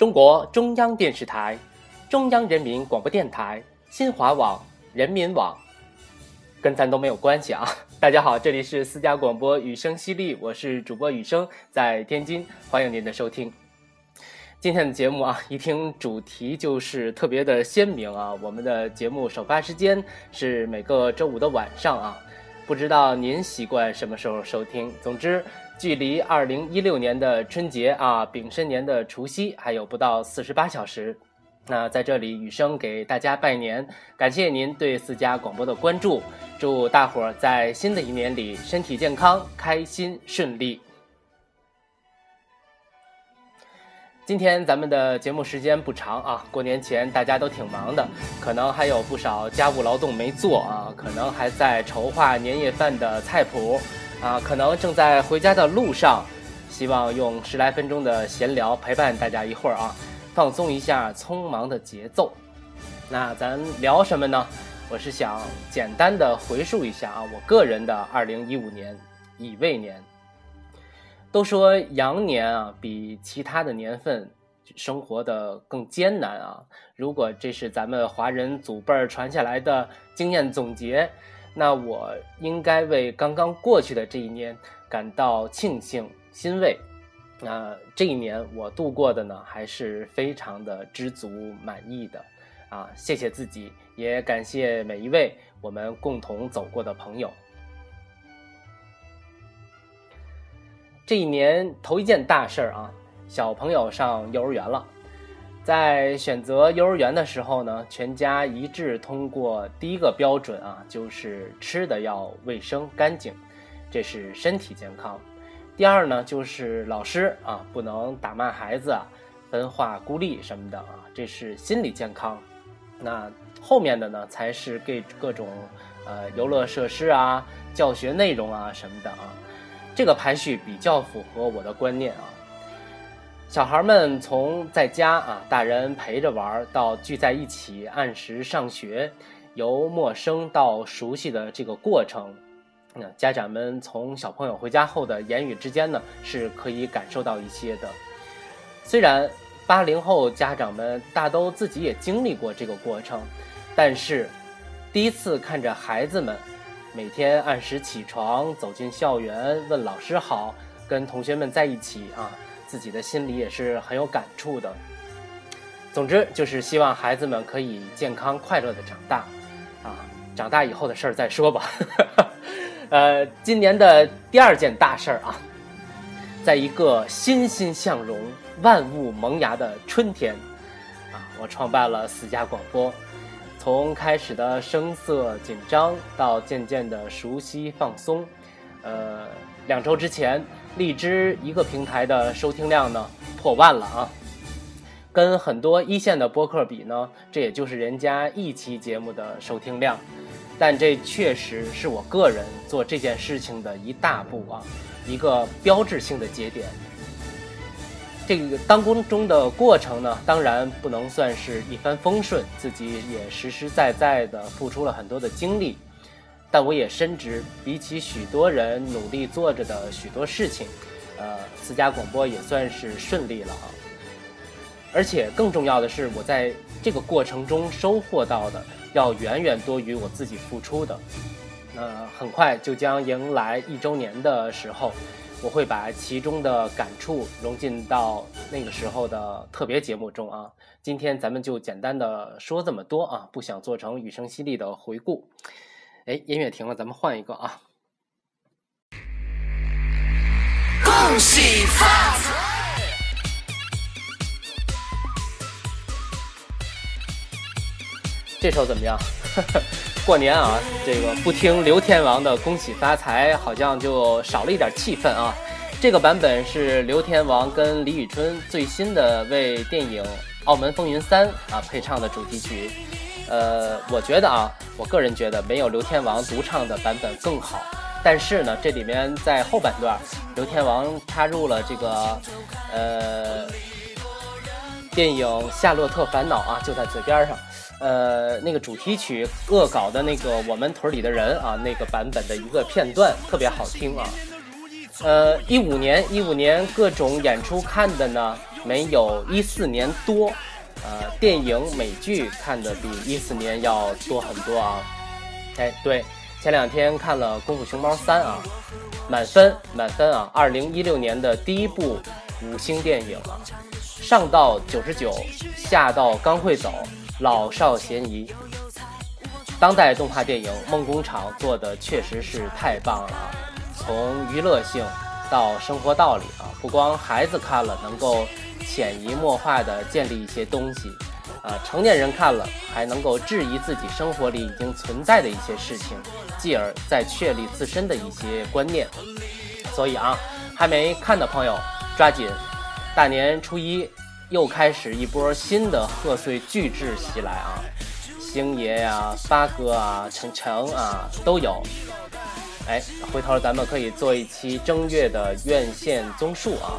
中国中央电视台、中央人民广播电台、新华网、人民网，跟咱都没有关系啊！大家好，这里是私家广播雨声犀利，我是主播雨声，在天津，欢迎您的收听。今天的节目啊，一听主题就是特别的鲜明啊！我们的节目首发时间是每个周五的晚上啊，不知道您习惯什么时候收听？总之。距离二零一六年的春节啊，丙申年的除夕还有不到四十八小时。那在这里，雨生给大家拜年，感谢您对四家广播的关注，祝大伙儿在新的一年里身体健康、开心顺利。今天咱们的节目时间不长啊，过年前大家都挺忙的，可能还有不少家务劳动没做啊，可能还在筹划年夜饭的菜谱。啊，可能正在回家的路上，希望用十来分钟的闲聊陪伴大家一会儿啊，放松一下匆忙的节奏。那咱聊什么呢？我是想简单的回述一下啊，我个人的二零一五年乙未年。都说羊年啊，比其他的年份生活的更艰难啊。如果这是咱们华人祖辈儿传下来的经验总结。那我应该为刚刚过去的这一年感到庆幸欣慰，那这一年我度过的呢，还是非常的知足满意的，啊，谢谢自己，也感谢每一位我们共同走过的朋友。这一年头一件大事儿啊，小朋友上幼儿园了。在选择幼儿园的时候呢，全家一致通过第一个标准啊，就是吃的要卫生干净，这是身体健康。第二呢，就是老师啊不能打骂孩子啊，分化孤立什么的啊，这是心理健康。那后面的呢，才是给各种呃游乐设施啊、教学内容啊什么的啊，这个排序比较符合我的观念啊。小孩们从在家啊，大人陪着玩，到聚在一起按时上学，由陌生到熟悉的这个过程，那家长们从小朋友回家后的言语之间呢，是可以感受到一些的。虽然八零后家长们大都自己也经历过这个过程，但是第一次看着孩子们每天按时起床，走进校园，问老师好，跟同学们在一起啊。自己的心里也是很有感触的。总之，就是希望孩子们可以健康快乐的长大，啊，长大以后的事儿再说吧。呃，今年的第二件大事儿啊，在一个欣欣向荣、万物萌芽的春天，啊，我创办了四家广播。从开始的声色紧张，到渐渐的熟悉放松，呃，两周之前。荔枝一个平台的收听量呢破万了啊，跟很多一线的播客比呢，这也就是人家一期节目的收听量，但这确实是我个人做这件事情的一大步啊，一个标志性的节点。这个当中中的过程呢，当然不能算是一帆风顺，自己也实实在在的付出了很多的精力。但我也深知，比起许多人努力做着的许多事情，呃，私家广播也算是顺利了啊。而且更重要的是，我在这个过程中收获到的，要远远多于我自己付出的。那很快就将迎来一周年的时候，我会把其中的感触融进到那个时候的特别节目中啊。今天咱们就简单的说这么多啊，不想做成雨声犀利的回顾。哎，音乐停了，咱们换一个啊！恭喜发财！这首怎么样？过年啊，这个不听刘天王的《恭喜发财》，好像就少了一点气氛啊。这个版本是刘天王跟李宇春最新的为电影《澳门风云三》啊配唱的主题曲。呃，我觉得啊，我个人觉得没有刘天王独唱的版本更好。但是呢，这里面在后半段，刘天王插入了这个呃电影《夏洛特烦恼》啊，就在嘴边上，呃，那个主题曲恶搞的那个我们屯里的人啊，那个版本的一个片段特别好听啊。呃，一五年，一五年各种演出看的呢，没有一四年多，呃，电影美剧看的比一四年要多很多啊。哎，对，前两天看了《功夫熊猫三》啊，满分满分啊，二零一六年的第一部五星电影啊，上到九十九，下到刚会走，老少咸宜。当代动画电影梦工厂做的确实是太棒了啊，从娱乐性。到生活道理啊，不光孩子看了能够潜移默化地建立一些东西，啊，成年人看了还能够质疑自己生活里已经存在的一些事情，继而再确立自身的一些观念。所以啊，还没看的朋友抓紧，大年初一又开始一波新的贺岁巨制袭来啊，星爷呀、发哥啊、程程啊都有。哎，回头咱们可以做一期正月的院线综述啊！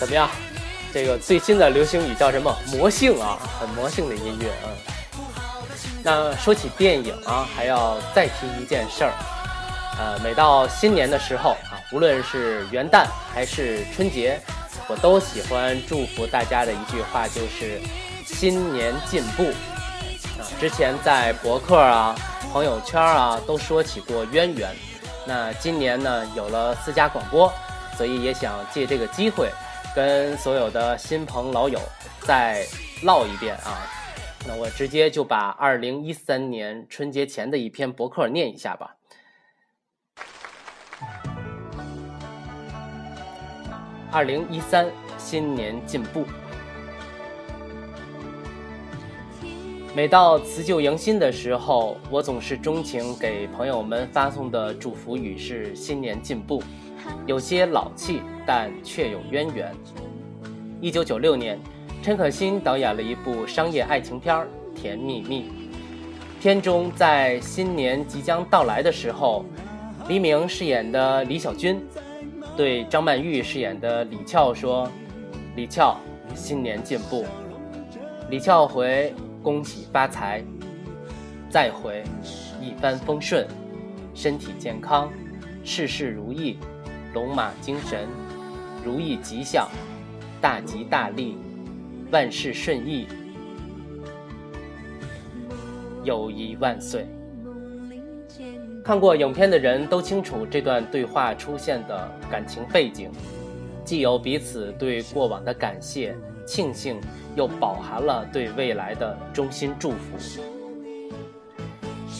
怎么样？这个最新的流行语叫什么？魔性啊，很魔性的音乐啊。那说起电影啊，还要再提一件事儿。呃，每到新年的时候啊，无论是元旦还是春节，我都喜欢祝福大家的一句话，就是新年进步。啊之前在博客啊、朋友圈啊都说起过渊源，那今年呢有了私家广播，所以也想借这个机会，跟所有的新朋老友再唠一遍啊。那我直接就把二零一三年春节前的一篇博客念一下吧。二零一三新年进步。每到辞旧迎新的时候，我总是钟情给朋友们发送的祝福语是“新年进步”，有些老气，但却有渊源。一九九六年，陈可辛导演了一部商业爱情片《甜蜜蜜》，片中在新年即将到来的时候，黎明饰演的李小军对张曼玉饰演的李俏说：“李俏，新年进步。”李俏回。恭喜发财，再回一帆风顺，身体健康，事事如意，龙马精神，如意吉祥，大吉大利，万事顺意，友谊万岁。看过影片的人都清楚这段对话出现的感情背景，既有彼此对过往的感谢。庆幸又饱含了对未来的衷心祝福。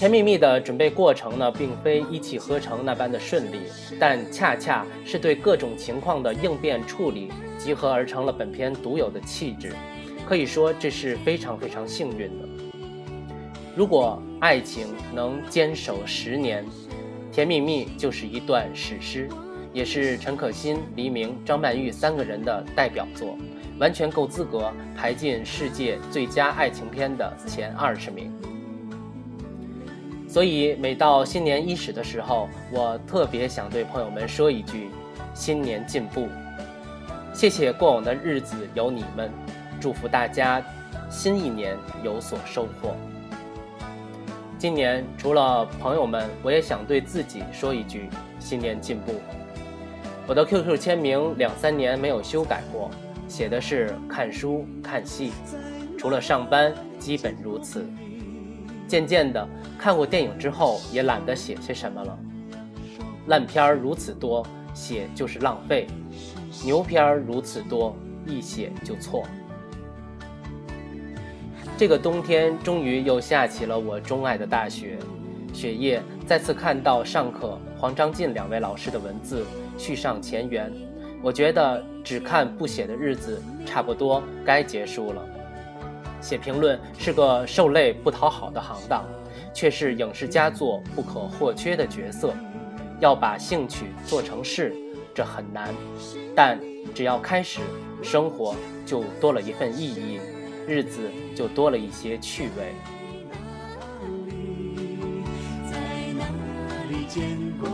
甜蜜蜜的准备过程呢，并非一气呵成那般的顺利，但恰恰是对各种情况的应变处理，集合而成了本片独有的气质。可以说，这是非常非常幸运的。如果爱情能坚守十年，甜蜜蜜就是一段史诗，也是陈可辛、黎明、张曼玉三个人的代表作。完全够资格排进世界最佳爱情片的前二十名。所以每到新年伊始的时候，我特别想对朋友们说一句：新年进步！谢谢过往的日子有你们，祝福大家新一年有所收获。今年除了朋友们，我也想对自己说一句：新年进步！我的 QQ 签名两三年没有修改过。写的是看书看戏，除了上班，基本如此。渐渐的，看过电影之后，也懒得写些什么了。烂片儿如此多，写就是浪费；牛片儿如此多，一写就错。这个冬天，终于又下起了我钟爱的大雪，雪夜再次看到尚可黄章进两位老师的文字，续上前缘。我觉得只看不写的日子差不多该结束了。写评论是个受累不讨好的行当，却是影视佳作不可或缺的角色。要把兴趣做成事，这很难，但只要开始，生活就多了一份意义，日子就多了一些趣味。在哪里见过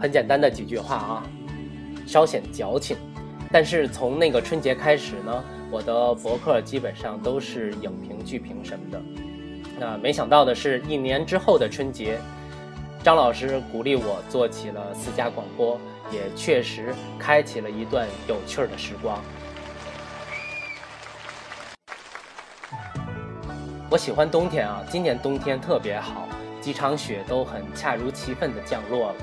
很简单的几句话啊，稍显矫情，但是从那个春节开始呢，我的博客基本上都是影评、剧评什么的。那没想到的是，一年之后的春节，张老师鼓励我做起了私家广播，也确实开启了一段有趣的时光。我喜欢冬天啊，今年冬天特别好，几场雪都很恰如其分的降落了。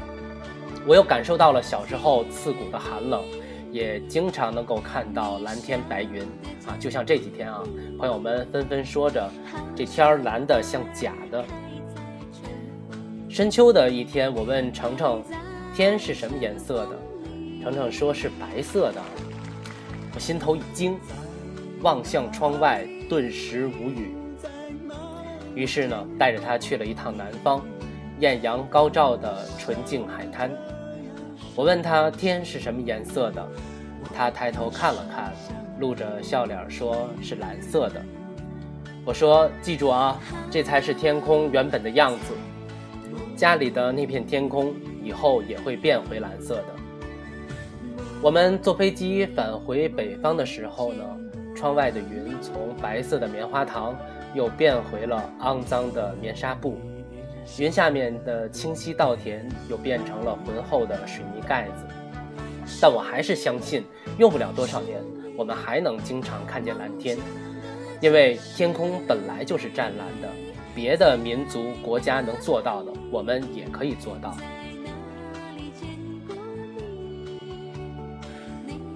我又感受到了小时候刺骨的寒冷，也经常能够看到蓝天白云啊，就像这几天啊，朋友们纷纷说着这天儿蓝的像假的。深秋的一天，我问程程，天是什么颜色的？程程说是白色的。我心头一惊，望向窗外，顿时无语。于是呢，带着他去了一趟南方，艳阳高照的纯净海滩。我问他天是什么颜色的，他抬头看了看，露着笑脸说是蓝色的。我说记住啊，这才是天空原本的样子。家里的那片天空以后也会变回蓝色的。我们坐飞机返回北方的时候呢，窗外的云从白色的棉花糖又变回了肮脏的棉纱布。云下面的清晰稻田又变成了浑厚的水泥盖子，但我还是相信，用不了多少年，我们还能经常看见蓝天，因为天空本来就是湛蓝的。别的民族国家能做到的，我们也可以做到。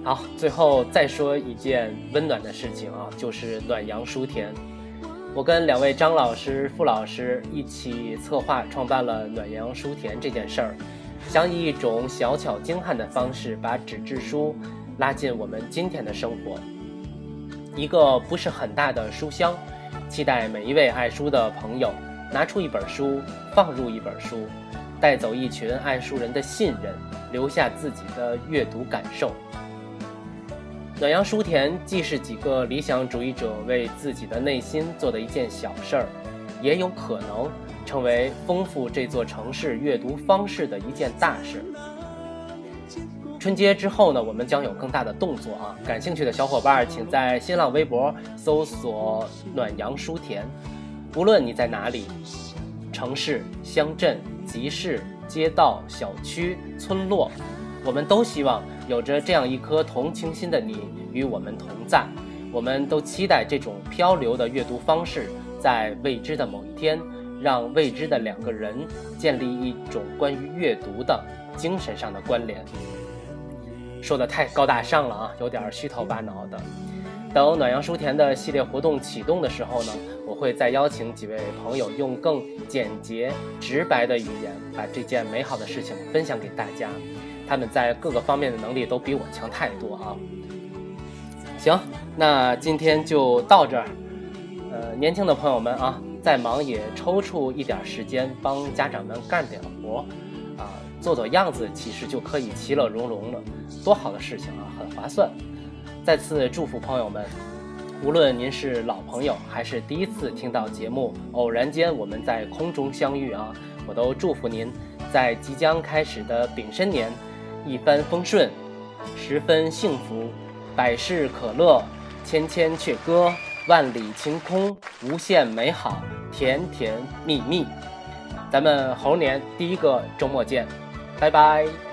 好，最后再说一件温暖的事情啊，就是暖阳书田。我跟两位张老师、傅老师一起策划创办了暖阳书田这件事儿，想以一种小巧精悍的方式把纸质书拉进我们今天的生活。一个不是很大的书箱，期待每一位爱书的朋友拿出一本书，放入一本书，带走一群爱书人的信任，留下自己的阅读感受。暖阳书田既是几个理想主义者为自己的内心做的一件小事儿，也有可能成为丰富这座城市阅读方式的一件大事。春节之后呢，我们将有更大的动作啊！感兴趣的小伙伴，请在新浪微博搜索“暖阳书田”。无论你在哪里，城市、乡镇、集市、街道、小区、村落。我们都希望有着这样一颗同情心的你与我们同在，我们都期待这种漂流的阅读方式，在未知的某一天，让未知的两个人建立一种关于阅读的精神上的关联。说的太高大上了啊，有点虚头巴脑的。等暖阳书田的系列活动启动的时候呢，我会再邀请几位朋友，用更简洁直白的语言，把这件美好的事情分享给大家。他们在各个方面的能力都比我强太多啊！行，那今天就到这儿。呃，年轻的朋友们啊，再忙也抽出一点时间帮家长们干点活，啊，做做样子，其实就可以其乐融融了，多好的事情啊，很划算。再次祝福朋友们，无论您是老朋友还是第一次听到节目，偶然间我们在空中相遇啊，我都祝福您在即将开始的丙申年。一帆风顺，十分幸福，百事可乐，千千阙歌，万里晴空，无限美好，甜甜蜜蜜。咱们猴年第一个周末见，拜拜。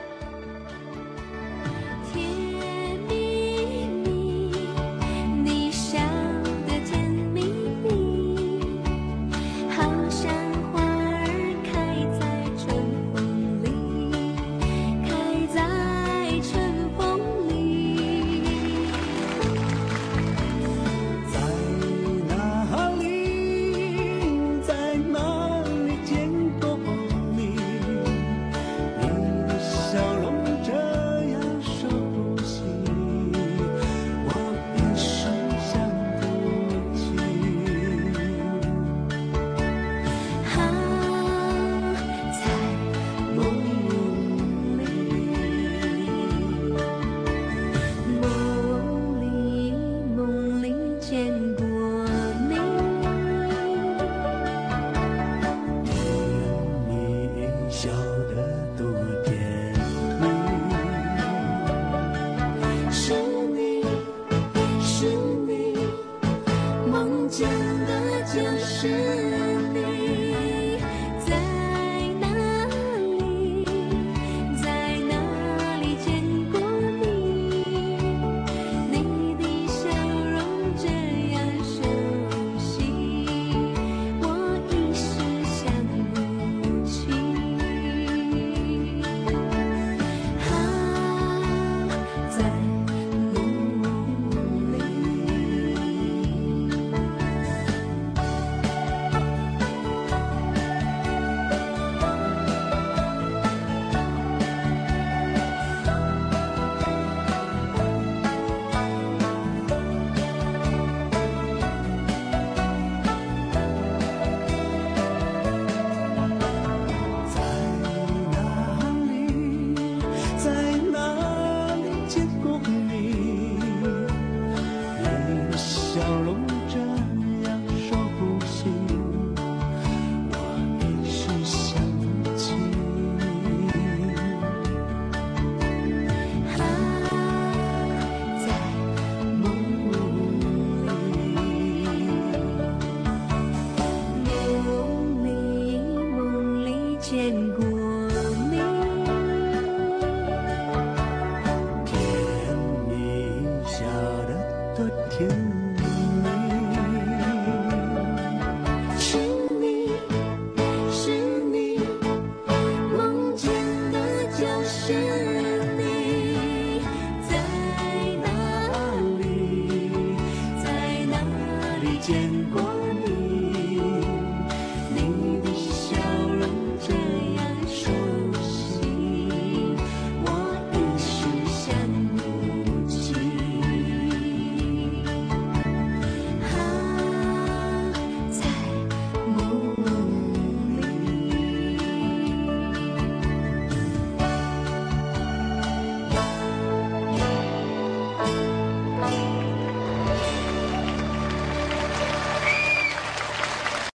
见过？